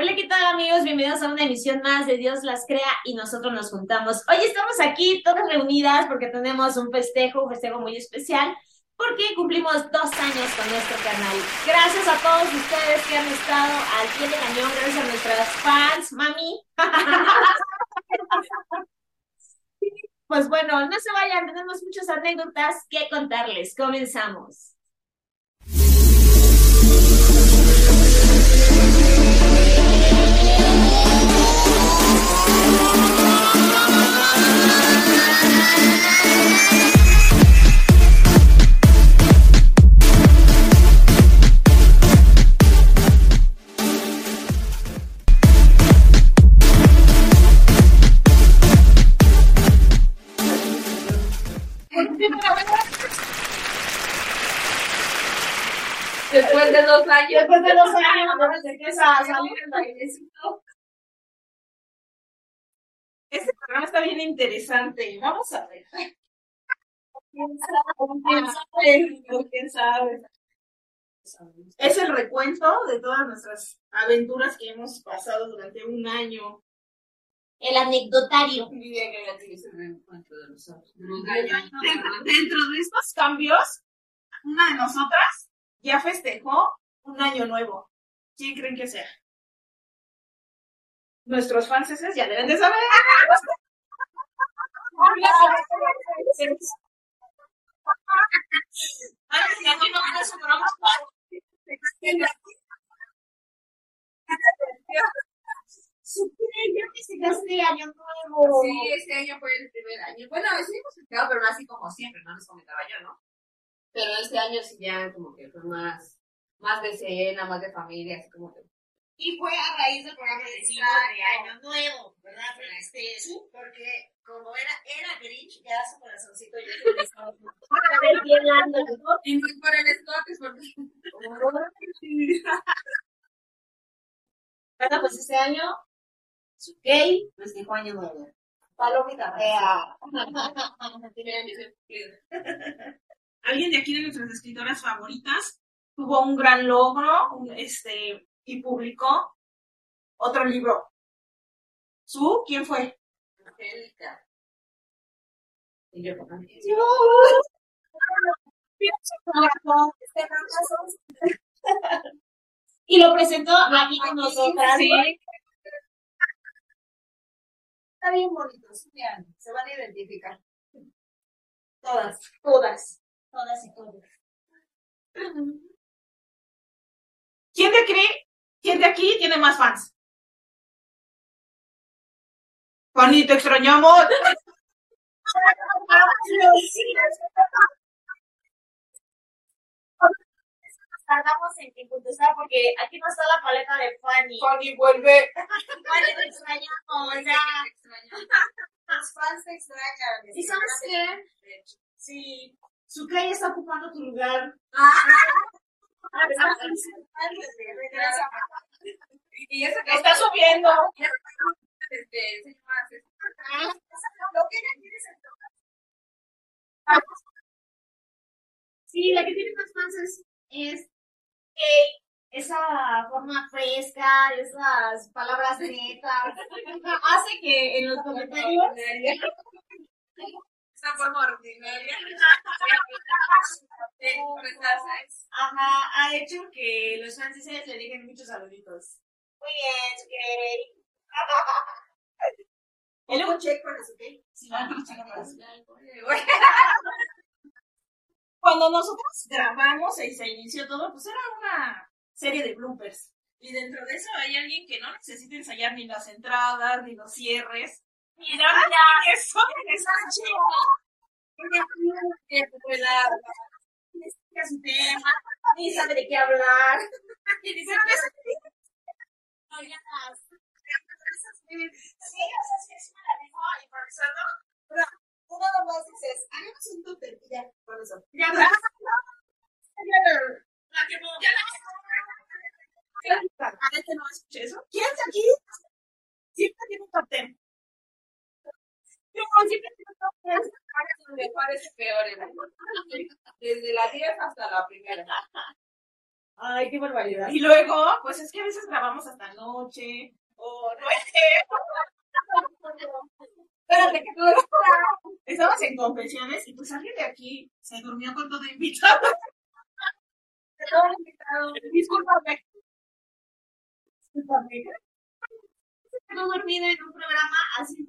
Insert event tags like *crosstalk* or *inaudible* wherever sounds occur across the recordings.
Hola, ¿qué tal amigos? Bienvenidos a una emisión más de Dios las crea y nosotros nos juntamos. Hoy estamos aquí todas reunidas porque tenemos un festejo, un festejo muy especial, porque cumplimos dos años con nuestro canal. Gracias a todos ustedes que han estado al pie de cañón, gracias a nuestras fans, mami. *laughs* Pues bueno, no se vayan, tenemos muchas anécdotas que contarles. Comenzamos. Después de dos años. Después de dos años, *laughs* desde que a salir el bailecito. Este programa está bien interesante. Vamos a ver. ¿Quién sabe? ¿Quién sabe? Es el recuento de todas nuestras aventuras que hemos pasado durante un año. El anecdotario. Dentro de estos cambios, una de nosotras ya festejó un año nuevo. ¿Quién creen que sea? Nuestros franceses ya deben de saber. este año nuevo. Sí, este año fue el primer año. Bueno, sí hemos festejado, pero no así como siempre, no les comentaba yo, ¿no? Pero este año sí ya como que fue más, más de cena, más de familia, así como que Y fue a raíz del programa de cine de Año Nuevo, ¿verdad? Este, porque como era, era Grinch, ya su corazoncito ya se estaba *laughs* Y no por el Scott, es porque... *laughs* Bueno, pues este año, su gay festejó Año Nuevo. Palomita fea. *laughs* Alguien de aquí de nuestras escritoras favoritas tuvo un gran logro un- este, y publicó otro libro. ¿Su? ¿Quién fue? Angélica. Y yo con Angélica. Y lo presentó aquí con nosotras. Sí. Está bien bonito, vean, se van a identificar. Todas, todas, todas y todos. ¿Quién de aquí, quién de aquí tiene más fans? Fanny, te extrañamos. Tardamos en, contestar porque aquí no está la paleta de Fanny. Fanny vuelve. Fanny, te extrañamos, ya. Los fans te extrañan. ¿Y sabes qué? Sí. Su calle está ocupando tu lugar. Y eso que Está subiendo. Este, enseño más. Lo que ella quiere es el Sí, la que tiene más fans es, es esa forma fresca, esas palabras netas, hace que en los comentarios De expresarse. *laughs* Ajá, ha hecho que los franceses le dejen muchos saluditos. Muy bien, check ¿ok? Sí, vamos, check con eso. Cuando nosotros grabamos y se inició todo, pues era una serie de bloopers. Y dentro de eso hay alguien que no necesita ensayar ni las entradas, ni los cierres. Mira, mira, ni explica su tema, ni sabe de qué hablar. *laughs* Y dice, Oigan, las- Sí, o sea, sí es nomás dices, hagamos un y ya, con eso. Ya, ya. *laughs* La que no, ya la A ver que no escuché eso. ¿Quién de aquí? Siempre tiene un top ten. Yo siempre tiene un top ten. me parece peor. ¿eh? Desde la 10 hasta la primera. Ay, qué barbaridad. Y luego, pues es que a veces grabamos hasta noche, o no Espérate, que tú Estamos en confesiones y pues alguien de aquí se durmió con todo invitado. Todo invitado. Discúlpame. Discúlpame. No dormido en un programa así.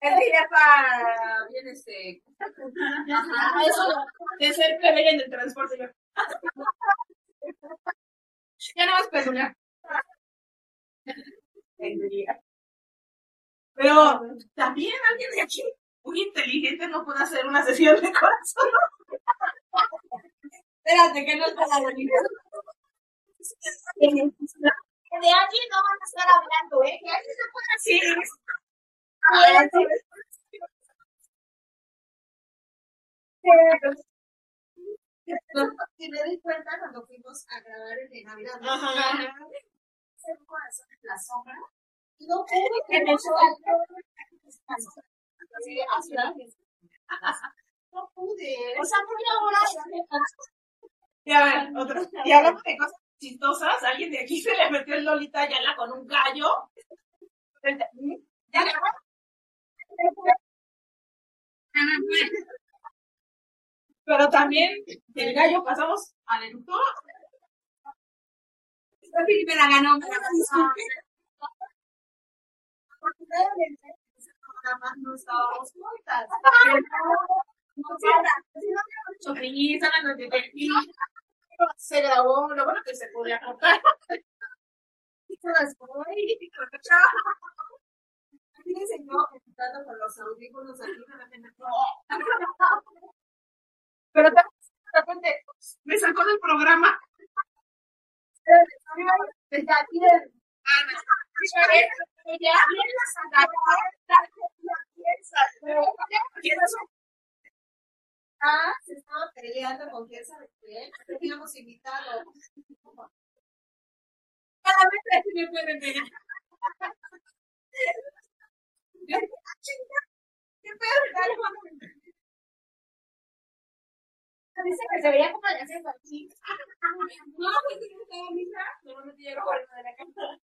El piñata bien este. Eso de ser plebeya en el transporte. Yo. Ya no vas pedular. Pero también alguien de aquí muy inteligente no puede hacer una sesión de corazón. Espérate, que no está la bonita. De alguien no van a estar hablando, ¿eh? Que alguien se puede Sí. Y me di cuenta cuando fuimos a grabar el de Navidad. ¿no? Un corazón en la sombra. No pude En que. Así, así. No pude. O sea, muy ahora. Ver, otro. Y hablando de cosas chistosas, alguien de aquí se le metió el Lolita Ayala con un gallo. Ya Pero también del gallo pasamos al eructor. Esta me la ganó. Porque ese programa no estábamos juntas. Se grabó, lo bueno que se podía cortar. Y se las voy. Fíjense yo editando con los audífonos aquí la pena. Pero de repente me sacó del programa. Desde aquí de-. Ah, se estaba peleando con quién sabe quién. Teníamos invitado. Solamente me pueden ver. Dice que se veía como de hacer. No, pues sí, estaba mi hija. Normalmente llega fuera de la casa.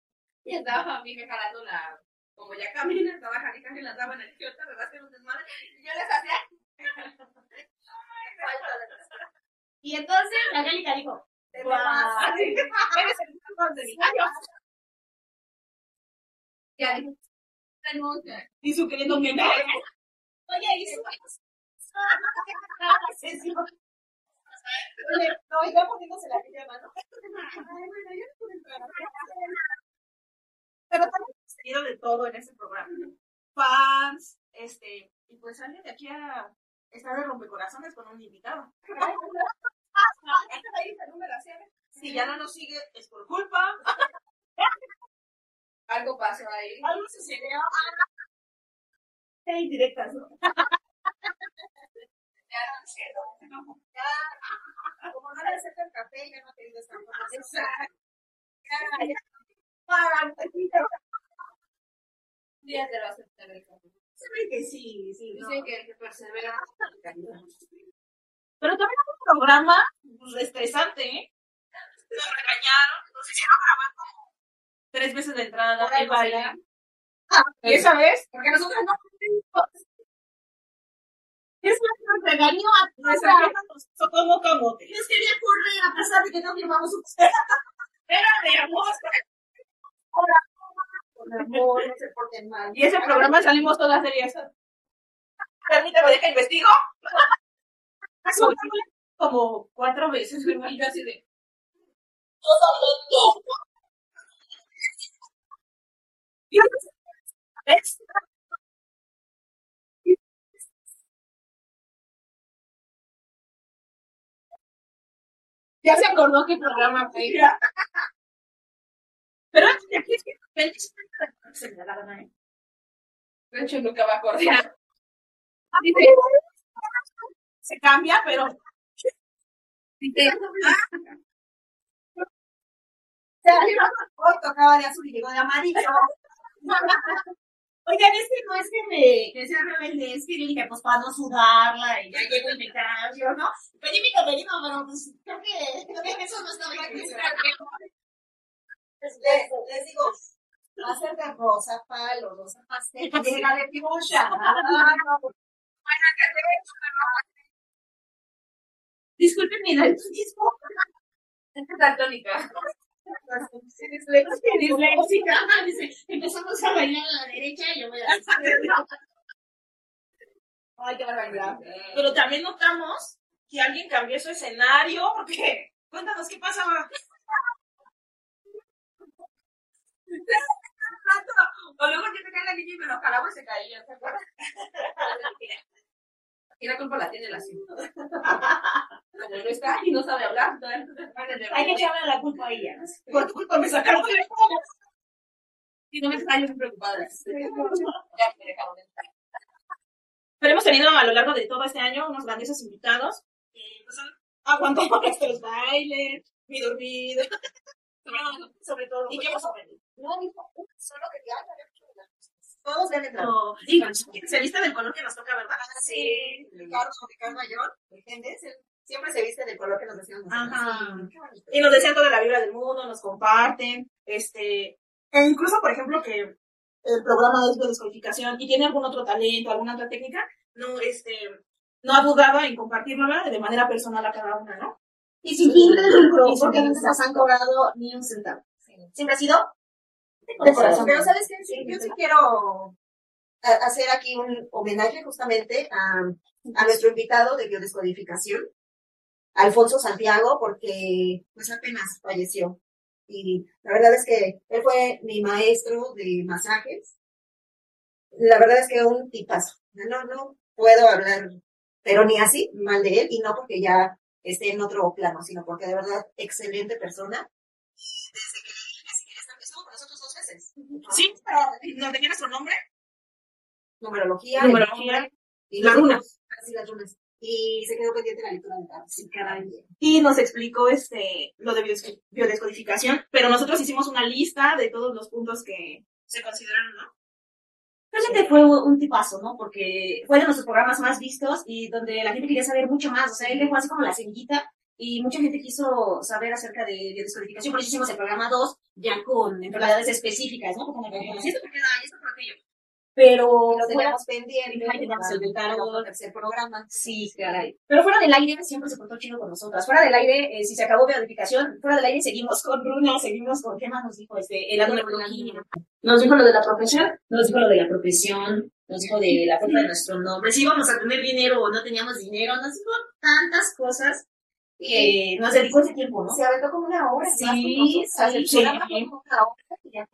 Y estaba mi hija jalando la. Como ya camina, estaba jalando y la daban en el que ahorita me va a hacer un desmadre. Y yo les hacía. Y entonces Angélica dijo, más. Así, eres el mejor de mi. Ya dijo. Y su queriendo que me. oye, y su... No, poniéndose la ¿no? No. Pero también hemos tenido de todo en este programa. Fans, este, y pues alguien de aquí a estar de rompecorazones con un invitado. Ah, no. Si ya no nos sigue, es por culpa. *laughs* Algo pasó ahí. Algo sucedió. Hay directas, ¿no? Ya no. Ya, como no le acepta el café, ya no te digo información. Ya, ya. Para poquito. Día te lo aceptar el café. Se ve que sí, sí. Dicen que el que persevera. Pero también es un programa pues, estresante, ¿eh? Nos regañaron, nos hicieron grabar como tres veces de entrada, el baile. bailar. Y esa vez, Porque nosotros no vez nos regañó a hizo como camote. Les quería correr a pesar de que no firmamos un *laughs* Era de amor. Por amor, no se porten mal. Y ese programa salimos todas serias. Permítame, deja investigo. *laughs* Como cuatro veces. Y yo así de. Ya se acordó qué programa fue. Pero aquí es que feliz se me ¿eh? De hecho, nunca va a coordinar. Dice, se cambia, pero Dice, hoy tocaba de azul y llegó de amarillo. *laughs* Oigan, es que no es que me que sea rebelde, es que yo dije, pues para no sudarla y ya llego y me cambio, ¿no? Pedí mi camerino, pero pues creo que, creo que eso no está bien. Les, les digo, va a ser de rosa palo, rosa pastel, llega de fuchsia. *laughs* Disculpen mi daltonismo. es daltónica. Empezamos a bailar a la derecha y yo voy a la izquierda. Ay, qué. Pero también notamos que alguien cambió su escenario, porque cuéntanos qué pasaba. O luego yo te cae la niña y me lo jalaba y se caía, ¿te acuerdas? Y la culpa la tiene la cinta. Como no está y no sabe hablar, entonces Hay que echarle la culpa a ella. ¿no? Por tu culpa me sacaron de Si no me yo muy preocupada. Ya me dejaron entrar. Pero hemos tenido a lo largo de todo este año unos grandiosos invitados que pues, han aguantado *laughs* nuestros bailes, mi dormido, *laughs* sobre todo. ¿Y qué hemos aprendido? No, dijo, solo que ya Todos deben entrar. No, Y se viste del color que nos toca, ¿verdad? Sí. Ricardo, Ricardo Mayor, ¿entiendes? Siempre se viste del color que nos decían. Ajá. Y nos decían toda la vibra del mundo, nos comparten, este, e incluso, por ejemplo, que el programa es de descodificación y tiene algún otro talento, alguna otra técnica, no, este, no ha dudado en compartirlo de manera personal a cada una, ¿no? Y sin fin de lucro, porque no de nos han cobrado ni un centavo. Siempre ha sido de corazón. Pero ¿sabes qué? Sí, yo sí quiero a- hacer aquí un homenaje justamente a, a nuestro invitado de biodescodificación, Alfonso Santiago, porque pues apenas falleció. Y la verdad es que él fue mi maestro de masajes. La verdad es que un tipazo. No, no puedo hablar, pero ni así mal de él, y no porque ya esté en otro plano, sino porque de verdad excelente persona. Y desde que le dije, si quieres, estuvo con nosotros dos veces. Sí, ¿nos tenías su nombre? Numerología. Numerología. Y Las runas. Ah, sí, las runas. Y se quedó pendiente la lectura de caray. Y nos explicó este, lo de biodesco- biodescodificación, pero nosotros hicimos una lista de todos los puntos que se consideraron, ¿no? Realmente fue un tipazo, ¿no? Porque fue de nuestros programas más vistos y donde la gente quería saber mucho más. O sea, él dejó así como la semillita y mucha gente quiso saber acerca de biodescodificación. Por eso hicimos el programa 2 ya con enfermedades específicas, ¿no? Porque da, y esto por aquello. Pero Lo teníamos pendiente. Para el tercer programa. Sí, caray. Pero fuera del aire siempre se portó chido con nosotras. Fuera del aire, eh, si se acabó biodificación, fuera del aire seguimos con runas, seguimos con, ¿qué más nos dijo? Este, el numerología. Nos dijo lo de la profesión, nos dijo lo de la profesión, nos dijo de la forma de nuestro nombre, si íbamos a tener dinero o no teníamos dinero, nos dijo tantas cosas que nos dedicó ese tiempo, ¿no? Se aventó como una hora. Sí, sí, sí. como una hora y ya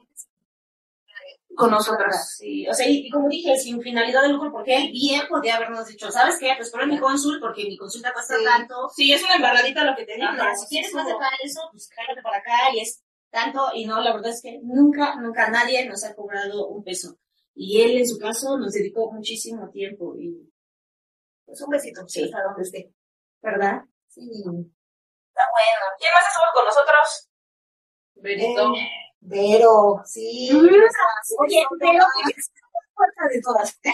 con nosotras. Sí, o sea, y, y como dije, sin finalidad de lucro, porque él bien podía habernos dicho, ¿sabes qué? Espero en mi consul porque mi consulta cuesta Sí. tanto. Sí, es una embarradita lo que te digo. Si quieres más de para eso, pues cállate para acá y es tanto. Y no, la verdad es que nunca, nunca nadie nos ha cobrado un peso. Y él, en su caso, nos dedicó muchísimo tiempo. Y, Pues un besito, sí, hasta donde esté. ¿verdad? Sí. Bueno. ¿Quién más estuvo con nosotros? Benito. Eh, Vero, sí. Mm. Oye, pero es fuerte de todas. *laughs*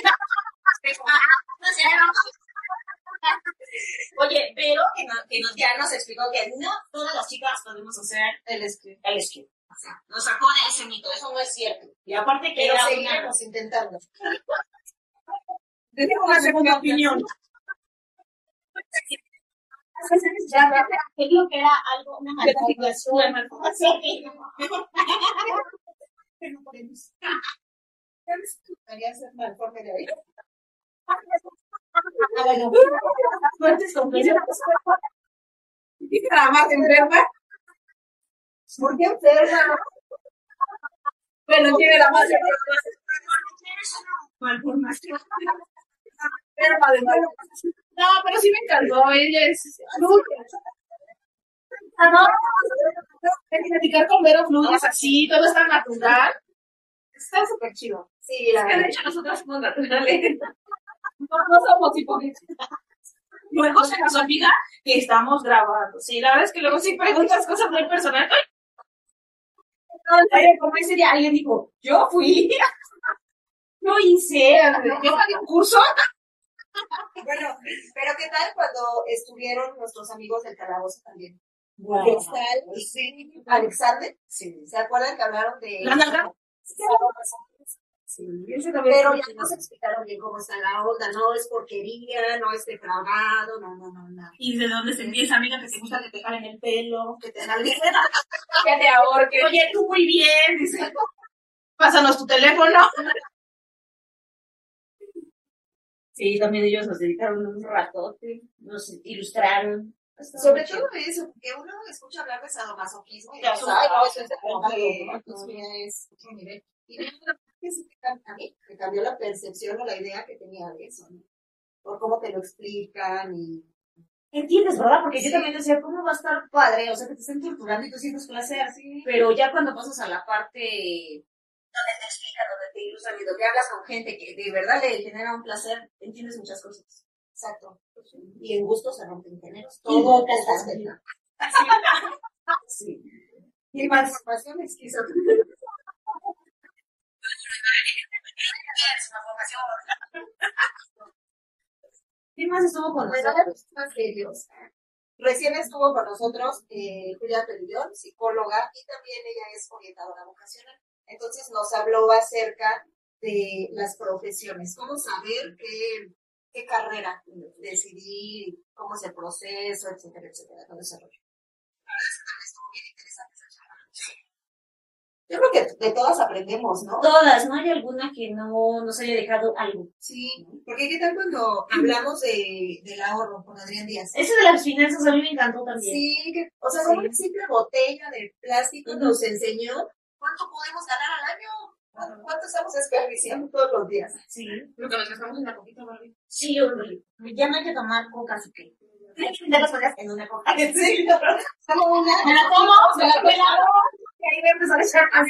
Oye, pero que, no- que nos, ya nos explicó que no todas las chicas podemos hacer El escrito. el. O sea, nos sacó de ese mito, eso no es cierto. Y aparte que Pero era una... seguiremos intentando. *laughs* Tengo una segunda opinión. *laughs* Ya, ya, que dijo que era algo, una. Una malformación. Que no podemos. Ya me gustaría ser malforme de ahí. Bueno. Fuertes confesiones. Dice la más enferma. ¿Por qué enferma? Bueno, tiene la más enferma. Malformación. No, pero sí me encantó. Ella es. platicar con Vero fluyes así, todo está natural. Está súper chido. Sí, la Es que de hecho nosotros somos naturales. *laughs* No, no somos hipócritas. Luego se nos olvida que estamos grabando. Sí, la verdad es que luego sí preguntas cosas muy personales. Ay, Como ese día alguien dijo, yo fui. *laughs* Yo hice, yo pagué un curso. Bueno, pero ¿qué tal cuando estuvieron nuestros amigos del calabozo también? Wow. Cristal y sí, Alexander. Sí. ¿Se acuerdan que hablaron de... ¿La nalga? Sí. Pero ya nos explicaron bien cómo está la onda, no es porquería, no es defraudado, no, no, no, no. ¿Y de dónde se empieza, amiga, que te gusta que te jalen el pelo? Que te alguien *laughs* Que te ahorque. Oye, tú muy bien, dice. Pásanos tu teléfono. Sí, también ellos nos dedicaron un ratote, nos ilustraron. Sobre todo eso, porque uno escucha hablar de sadomasoquismo y Ya, eso es otro nivel. Y sí a mí me cambió la percepción o la idea que tenía de eso, ¿no? Por cómo te lo explican y... ¿Entiendes, verdad? Porque yo Sí. también decía, ¿cómo va a estar padre? O sea, que te estén torturando y tú sientes placer. Pero ya cuando pasas a la parte donde te explican, donde te ilustran y donde hablas con gente que de verdad le genera un placer, entiendes muchas cosas. Exacto. Y en gusto se rompen géneros. Todo respetable. *laughs* Sí. Y más formación. *laughs* ¿Quién más estuvo con nosotros? más serios. Recién estuvo con nosotros eh, Julia Perillón, psicóloga, y también ella es orientadora vocacional. Entonces nos habló acerca de las profesiones, cómo saber qué, qué carrera decidir, cómo es el proceso, etcétera, etcétera, todo ese rollo. Estuvo bien interesante esa charla. Yo creo que de todas aprendemos, ¿no? Todas, ¿no hay alguna que no nos haya dejado algo? Sí, porque ¿qué tal cuando hablamos de, del ahorro con Adrián Díaz? Eso de las finanzas a mí me encantó también. Sí, que, o sea, como Sí. una simple botella de plástico Ujú. nos enseñó cuánto podemos ganar al año, cuánto- estamos desperdiciando todos los días. Sí, Lo que nos gastamos en la coquita, Barbie. sí, hombre. Ya no hay que tomar coca, así que. Hay que las cosas en una coca. *laughs* Sí, como una. ¿Me la tomo? ¿Me la pelado? Y ahí voy a empezar a echar más.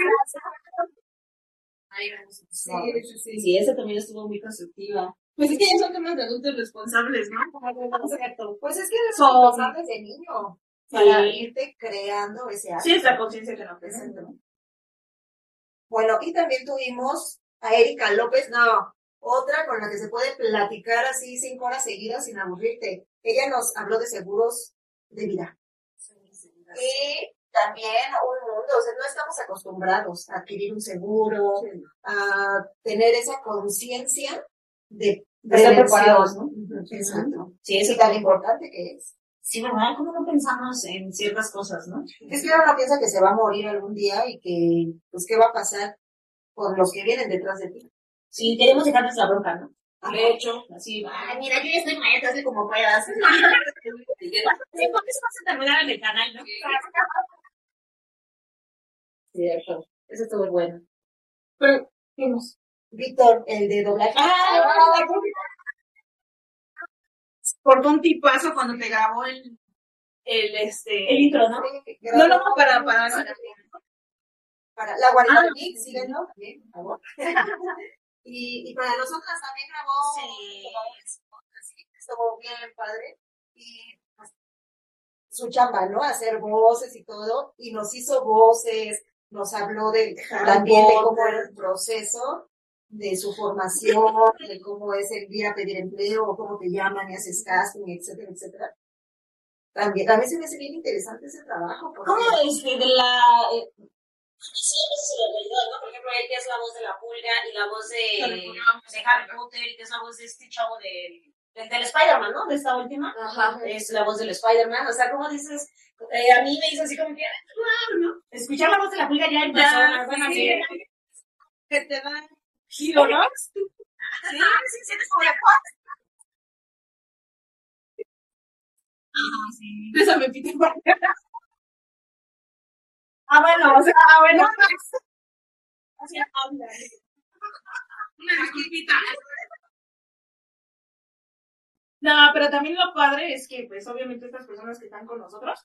Ahí vamos. Sí, sí, sí. Sí, esa también estuvo muy constructiva. Pues es que ya son temas de adultos responsables, ¿no? Exacto. Pues es que eres Son- responsable desde niño para Sí. irte creando ese hábito. Sí, es la conciencia que nos presenta. Bueno, y también tuvimos a Erika López, no, otra con la que se puede platicar así cinco horas seguidas sin aburrirte. Ella nos habló de seguros de vida. Y también un mundo, o sea, no estamos acostumbrados a adquirir un seguro, a tener esa conciencia de estar preparados, ¿no? Exacto. Sí, Es eso tan importante que es. Sí, ¿verdad? ¿Cómo no pensamos en ciertas cosas, no? Es que uno piensa que se va a morir algún día y que, pues, ¿qué va a pasar con los que vienen detrás de ti? Sí, queremos dejarles la bronca, ¿no? De hecho, Así, ay, mira, yo ya estoy maestra, así como puedas. *laughs* Sí, porque eso vas a terminar en el canal, ¿no? Cierto. Eso estuvo bueno. pero, ¿qué más? Víctor, el de doblaje. Ah, Por un tipazo cuando te grabó el, el este, El intro, ¿no? No, no, no, para, para, para la guarida Ah, Nick, síguenlo también, por favor. *laughs* y, y para nosotras también grabó. Sí. Sí, estuvo bien padre. Y pues, su chamba, ¿no? Hacer voces y todo. Y nos hizo voces, nos habló de, también de cómo era el proceso de su formación, de cómo es el ir a pedir empleo, o cómo te llaman y haces casting, etcétera, etcétera. También, a se me hace bien interesante ese trabajo. Porque, ¿Cómo este, de la... Eh, sí, sí, ¿no? Por ejemplo, ella es la voz de la pulga y la voz de, de Harry Potter, que es la voz de este chavo del, del, del Spider-Man, ¿no? De esta última. Ajá. Es la voz del Spider-Man. O sea, ¿cómo dices? Eh, a mí me hizo así como que, wow, ¿no? Escuchar la voz de la pulga ya en persona. bueno, sí. sí. que te dan giro, ¿no? Sí, sí, sientes como de, Bésame, Peter Parker. ah, bueno, o sea, ah, bueno. Así habla. Una disculpita. No, pero también lo padre es que, pues, obviamente estas personas que están con nosotros,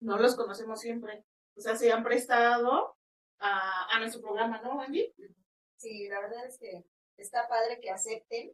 no los conocemos siempre. o sea, se han prestado a, a nuestro programa, ¿no, Angie? Sí, la verdad es que está padre que acepten,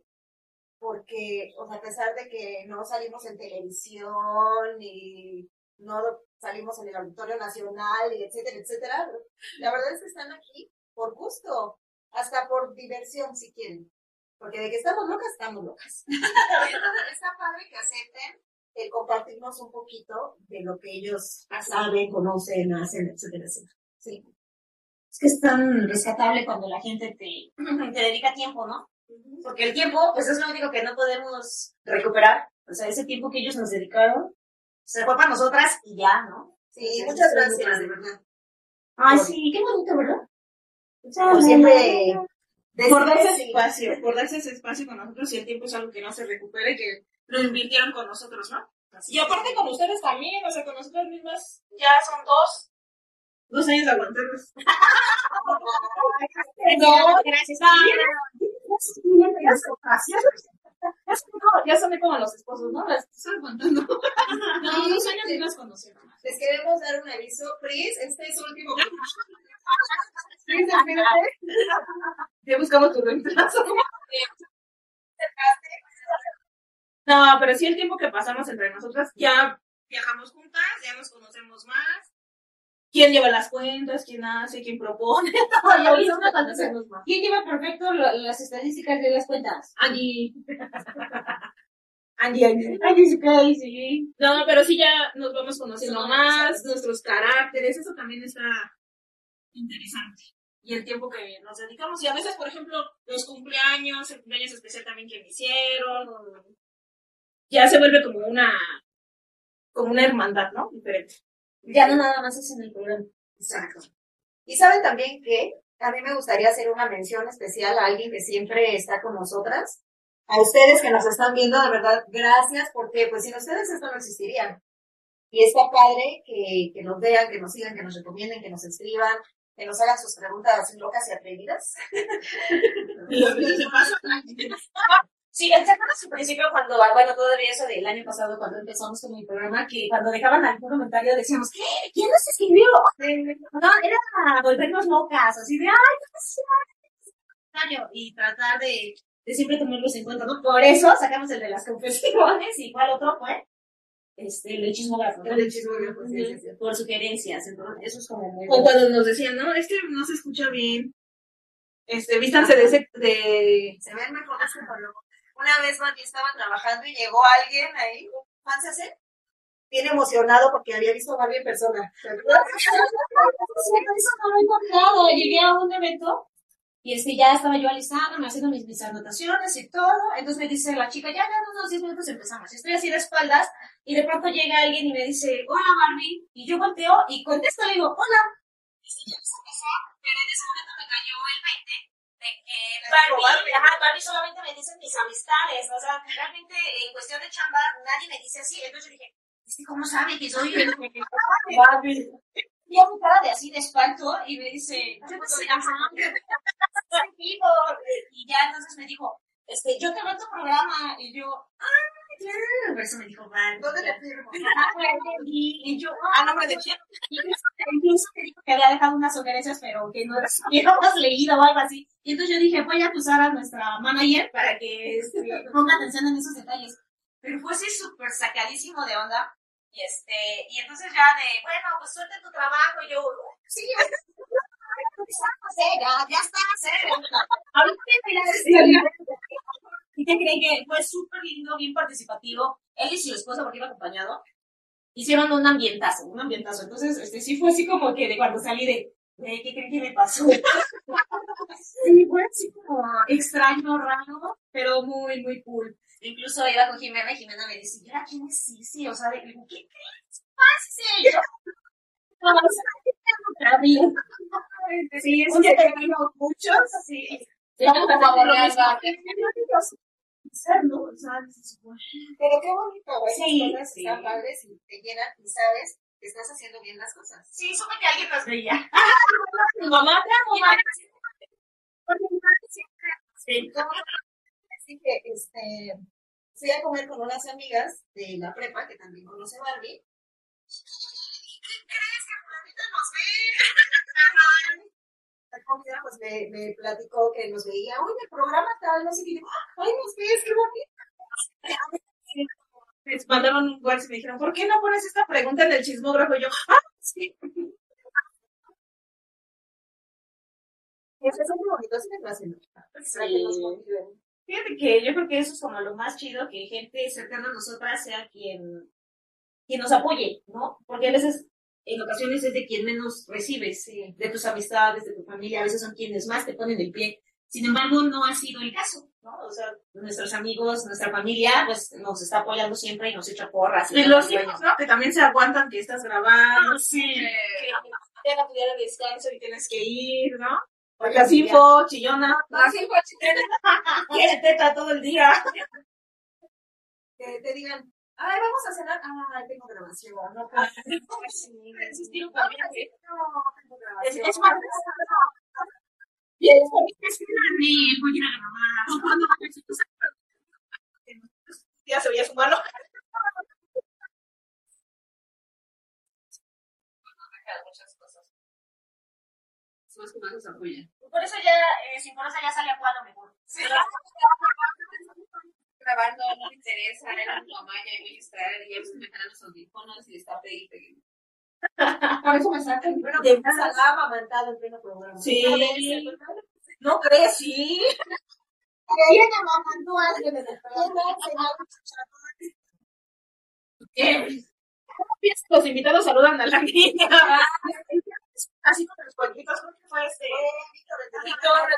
porque, o sea, a pesar de que no salimos en televisión y no salimos en el Auditorio Nacional y etcétera, etcétera, la verdad es que están aquí por gusto, hasta por diversión si quieren. Porque de que estamos locas, estamos locas. *laughs* está padre que acepten el compartirnos un poquito de lo que ellos saben, conocen, hacen, etcétera, etcétera. Sí. Es que es tan rescatable cuando la gente te, *clears throat* te dedica tiempo, ¿no? Porque el tiempo, pues es lo único que no podemos recuperar. O sea, ese tiempo que ellos nos dedicaron, se fue para nosotras y ya, ¿no? Sí, muchas gracias, de verdad. Ay, Por- sí, qué bonito, ¿verdad? Por siempre Por darse y- espacio, por darse ese espacio con nosotros y el tiempo es algo que no se recupera y que lo invirtieron con nosotros, ¿no? Y aparte con ustedes también, o sea, con nosotras mismas ya son dos, dos años de aguantarnos. *laughs* No, gracias. Ya son como, ya son como los esposos, ¿no? Las estás aguantando. *laughs* No, dos años y las conocieron. Les queremos dar un aviso. Pris, este es su último. Pris, despídete. Ya buscamos tu reemplazo. *laughs* No, pero sí el tiempo que pasamos entre nosotras, ya viajamos juntas, ya nos conocemos más. ¿Quién lleva las cuentas? ¿Quién hace? ¿Quién propone? *laughs* Oye. ¿Quién lleva perfecto lo- las estadísticas de las cuentas? Andy, Andy. *laughs* Andy, sí, sí. No, pero sí ya nos vamos conociendo Sí, más, sí. nuestros caracteres, eso también está interesante. Y el tiempo que nos dedicamos. Y a veces, por ejemplo, los cumpleaños, el cumpleaños especial también que me hicieron. Ya se vuelve como una, como una hermandad, ¿no? Diferente. Ya no nada más es en el programa. Exacto. Y saben también que a mí me gustaría hacer una mención especial a alguien que siempre está con nosotras. A ustedes que nos están viendo, de verdad, gracias, porque pues sin ustedes esto no existiría. Y está padre que, que nos vean, que nos sigan, que nos recomienden, que nos escriban, que nos hagan sus preguntas locas y atrevidas. *laughs* Y lo que se pasa, *laughs* Sí, ¿te acuerdas al principio cuando, ah, bueno, todavía eso del año pasado, cuando empezamos con mi programa, que cuando dejaban algún comentario decíamos, ¿qué? ¿Quién nos escribió? No, era volvernos locas, así de, ay. Y tratar de, de siempre tomarlos en cuenta, ¿no? Por eso sacamos el de las confesiones y cuál otro fue, este, el chismógrafo, ¿no? El chismógrafo, sí, sí, sí. Por sugerencias, entonces, eso es como muy O cuando nos decían, no, es que no se escucha bien. Este, vístanse de ese, de... Se ven mejor que luego. Una vez Mati estaba trabajando y llegó alguien ahí, fan se hace, bien emocionado porque había visto a Barbie en persona. No lo he encontrado. Llegué a un evento y este, ya estaba yo alistándome, haciendo mis, mis anotaciones y todo. Entonces me dice la chica, ya, ya, en unos 10 minutos empezamos. Estoy así de espaldas y de pronto llega alguien y me dice, hola Barbie. Y yo volteo y contesto, le digo, hola. Y ya empezó empezar, pero en ese momento me cayó el 20 de que Barbie, Barbie. ajá, Barbie solamente me dicen mis amistades. O sea, realmente en cuestión de chamba nadie me dice así. Entonces yo dije, ¿este cómo sabe que soy Barbie? *laughs* Y a mi cara de así de espanto y me dice, yo no. Y ya entonces me dijo, este, yo te veo tu programa. Y yo, ah, claro. Eso me dijo. ¿Dónde le firmo? Y, yo, ¿A nombre de quién? incluso, me dijo que había dejado unas sugerencias, pero que no las habíamos leído o algo así. Y entonces yo dije, voy a acusar a nuestra manager para que este, ponga atención en esos detalles. Pero fue así súper sacadísimo de onda. Y este, y entonces ya de, bueno, pues suelta tu trabajo. Y yo, sí, ya está, ya, ya está. Ahorita. ¿Y qué creen que fue súper lindo, bien participativo? Él y su esposa, porque iba acompañado, hicieron un ambientazo, un ambientazo. Entonces, este sí fue así como que de cuando salí de, "Güey, ¿qué creen que me pasó? *laughs* sí, fue así como extraño, raro, pero muy, muy cool. Incluso iba con Jimena y Jimena me dice, ¿ya quién es Cici? O sea, de, ¿qué crees? Y yo. Sí, es que tengo muchos, así. Vamos a Pero qué bonito, güey. Sí, Esas cosas sí. están padres y te llenan y sabes que estás haciendo bien las cosas. Sí, supe que alguien nos veía. *laughs* Mi mamá, mi mamá. Porque mi mamá siempre Sí. Así que, este, fui a comer con unas amigas de la prepa que también conoce Barbie. ¿Qué crees que Juanita nos ve? *laughs* La comida, pues me, me platicó que nos veía, oye, el programa tal, no sé qué, y ay, ves, qué bonito. Les mandaron un WhatsApp y me dijeron, ¿por qué no pones esta pregunta en el chismógrafo? Y yo, ah, sí. Eso es muy bonito, así me lo hacen. Que. Fíjate que yo creo que eso es como lo más chido, que gente cercana a nosotras sea quien, quien nos apoye, ¿no? Porque a veces, en ocasiones es de quien menos recibes, Sí. de tus amistades, de tu familia, a veces son quienes más te ponen el pie. Sin embargo, no ha sido el caso, ¿no? O sea, nuestros amigos, nuestra familia, pues nos está apoyando siempre y nos echa porras. Y los hijos, ¿no? Que también se aguantan que estás grabando, sí. que ya no pudiera descanso y tienes que ir, ¿no? Oye, La sí, info, chillona, Así fue, *laughs* quiere teta todo el día. que te digan, ay, vamos a cenar, ay, tengo grabación, no puedo. ¿eh? No, tengo Es, grabación. es más, y es es voy a ir a grabar. Ya se veía su mano. muchas cosas. Son las que más nos apoyan. Por eso ya, eh, sin por eso ya sale a cuadro mejor. Grabando, no le interesa, era mi mamá, ya voy a estar, y que me los audífonos y está pegue. *laughs* Por eso me sacan, bueno, De me en pleno programa. Sí. ¿No crees? Sí. ¿Quién amamantó a alguien en el programa? ¿Qué? Los invitados saludan a la niña. Así como los creo que fue este. Víctor.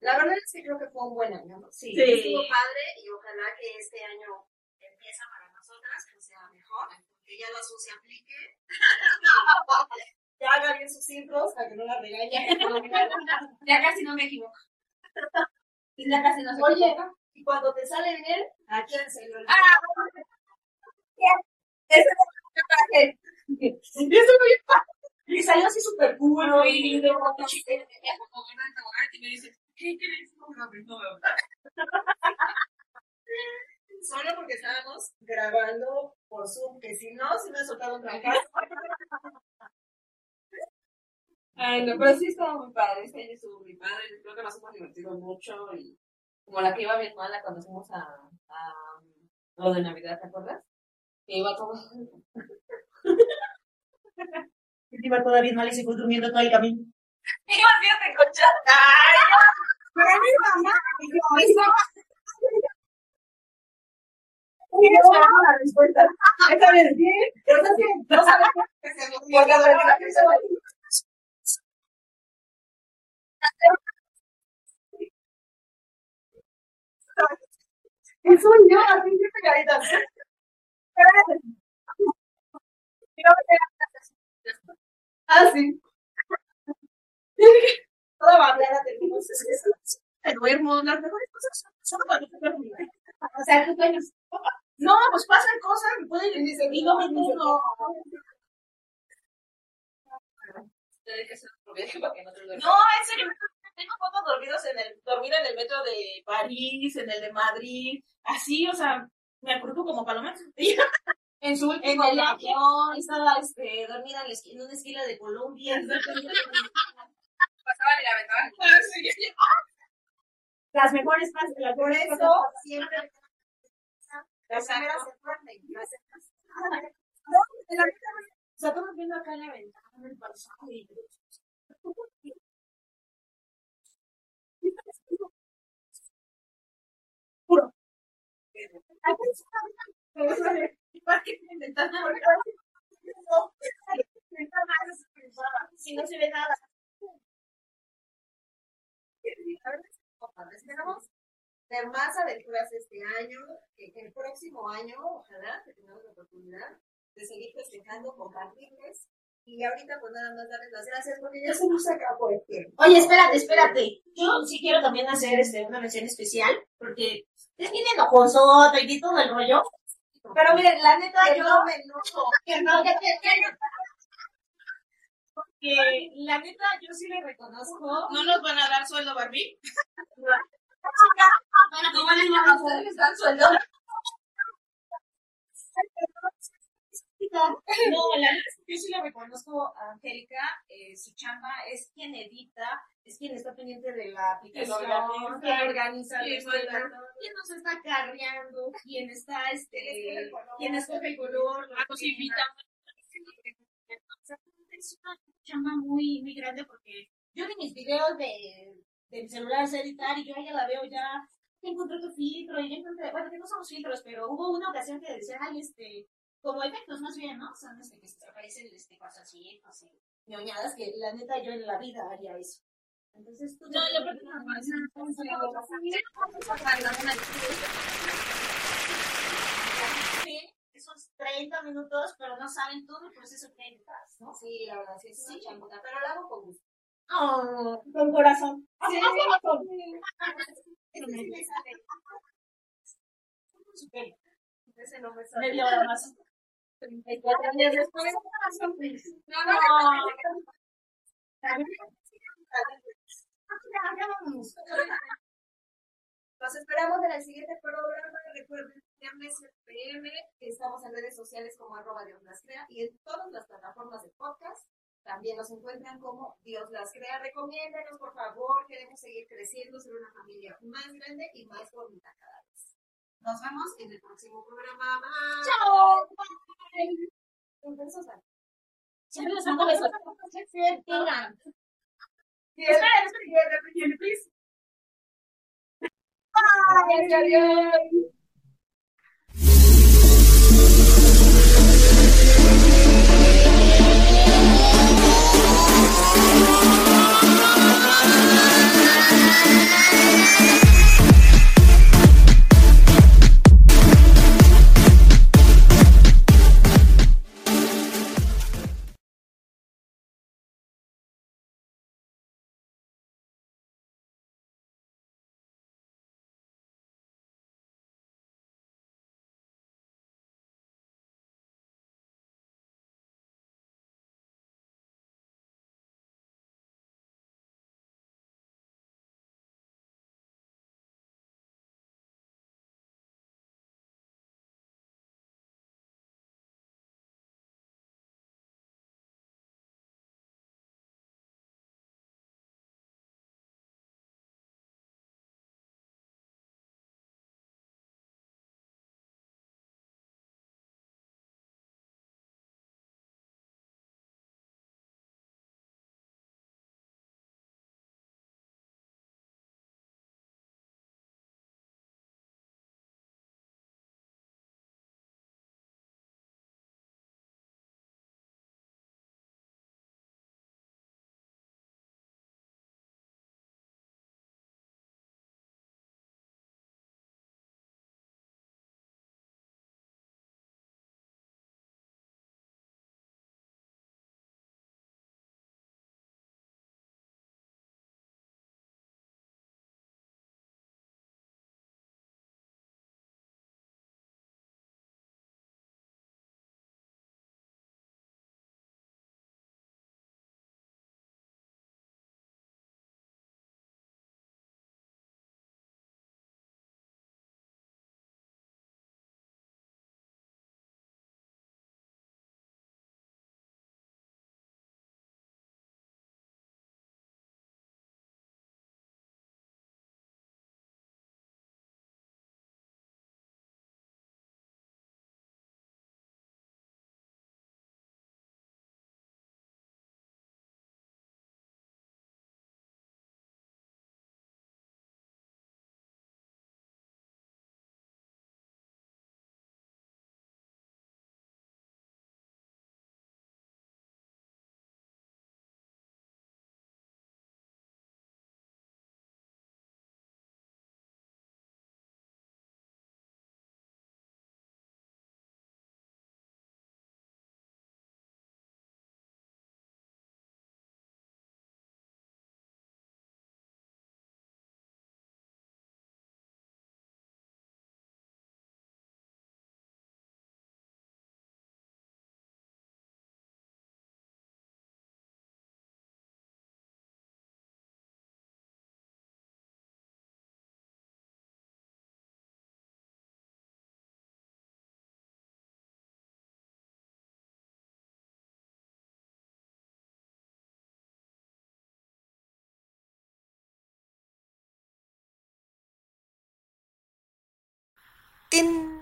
La verdad es que creo que fue un buen año. ¿no? Sí. Sí. Estuvo padre y ojalá que este año empieza para nosotras, que sea mejor, que ya la se aplique. *laughs* ya haga bien sus intros para que no la regañen. *laughs* Ya casi no me equivoco. Y ya casi no se Oye, equivoca. y cuando te sale bien, ¿a quién se lo Ah, ese es para *laughs* que Y salió así súper puro y de como y me dice, ¿qué crees? No, no, no, no. Solo porque estábamos grabando por Zoom, que si no, si me soltaba un trancazo. Ay, no, pero sí estuvo muy padre. Este año estuvo muy padre. Creo que nos hemos divertido mucho. Y como la que iba bien mala cuando fuimos a, a lo de Navidad, ¿te acuerdas? Que iba todo. *laughs* Iba todavía mal y se fue durmiendo todo el camino. Bien mi mamá, Y no sabemos la respuesta. Esta vez sí. yo no sabes que se me Porque la verdad Es un yo, así que pegadita. Ah, sí. Toda babeada eso- me duermo. Las mejores cosas son- cuando te duermes. O sea, tus sueños. No, pues pasan cosas, me pueden Y dice, y no no te duermas. No, en serio, tengo fotos dormidos en el, dormida en el metro de París, en el de Madrid, así, o sea, me acuerdo como palomas. *laughs* En su En último el viaje. avión, estaba este, dormida en, la esquina, en una esquina de Colombia. *laughs* Pasaban y la aventaban. Ah. Las mejores frases, las Por mejores eso siempre las primeras se duermen. las No, en la vida, o sea, estamos viendo acá en la ventana, en el paisaje. y- Puro. ¿Para qué tienen ventana? Si no se ve nada. Esperamos ver más aventuras este año, que, el próximo año, ojalá, que tengamos la oportunidad de seguir festejando, compartirles. Y ahorita, pues nada más darles las gracias porque ya se nos acabó el tiempo. Oye, espérate, espérate. Yo sí quiero también hacer este, una mención especial, porque es bien enojosota y todo el rollo. Pero miren, la neta, Que yo... no me enojo. que no, *laughs* que- que- que- que la neta, yo sí le reconozco. ¿No nos van a dar sueldo, Barbie? No van a dan sueldo. *laughs* No, *laughs* la verdad es que yo sí le reconozco a Angélica, eh, su chamba es quien edita, es quien está pendiente de la aplicación, organiza. quien organiza, Sí, la quien nos está carreando, quien está, este, Quien escoge el color. nos sea, es una chamba muy, muy grande porque yo de mis videos de, de mi celular sé editar y yo a ella la veo ya, ya encontré tu filtro y ya encontré, bueno, que no somos filtros, pero hubo una ocasión que decía, ay, este, como efectos más bien, ¿no? Son este, que se aparecen este, cosas así, así, ñoñadas, que la neta yo en la vida haría eso. Entonces, tú No, yo creo que no, Sí, esos 30 minutos, pero no saben todo el proceso que hay detrás, ¿no? Sí, la verdad, sí es una chambota, pero la hago con gusto. Oh, con corazón. Sí. Sí. Súper. Ese no me sale. Media hora más. 34 años después. No, no, Los esperamos en el siguiente programa. Recuerden, viernes PM. Estamos en redes sociales como arroba Dios las crea y en todas las plataformas de podcast. También nos encuentran como Dios las crea. Recomiéndenos, por favor. Queremos seguir creciendo, ser una familia más grande y más bonita cada vez. Nos vemos en el próximo programa. Bye. ¡Chao! Un beso, Sara. Siempre les mando besos. Espera, Espera, espera, please. Bye. Adiós. tin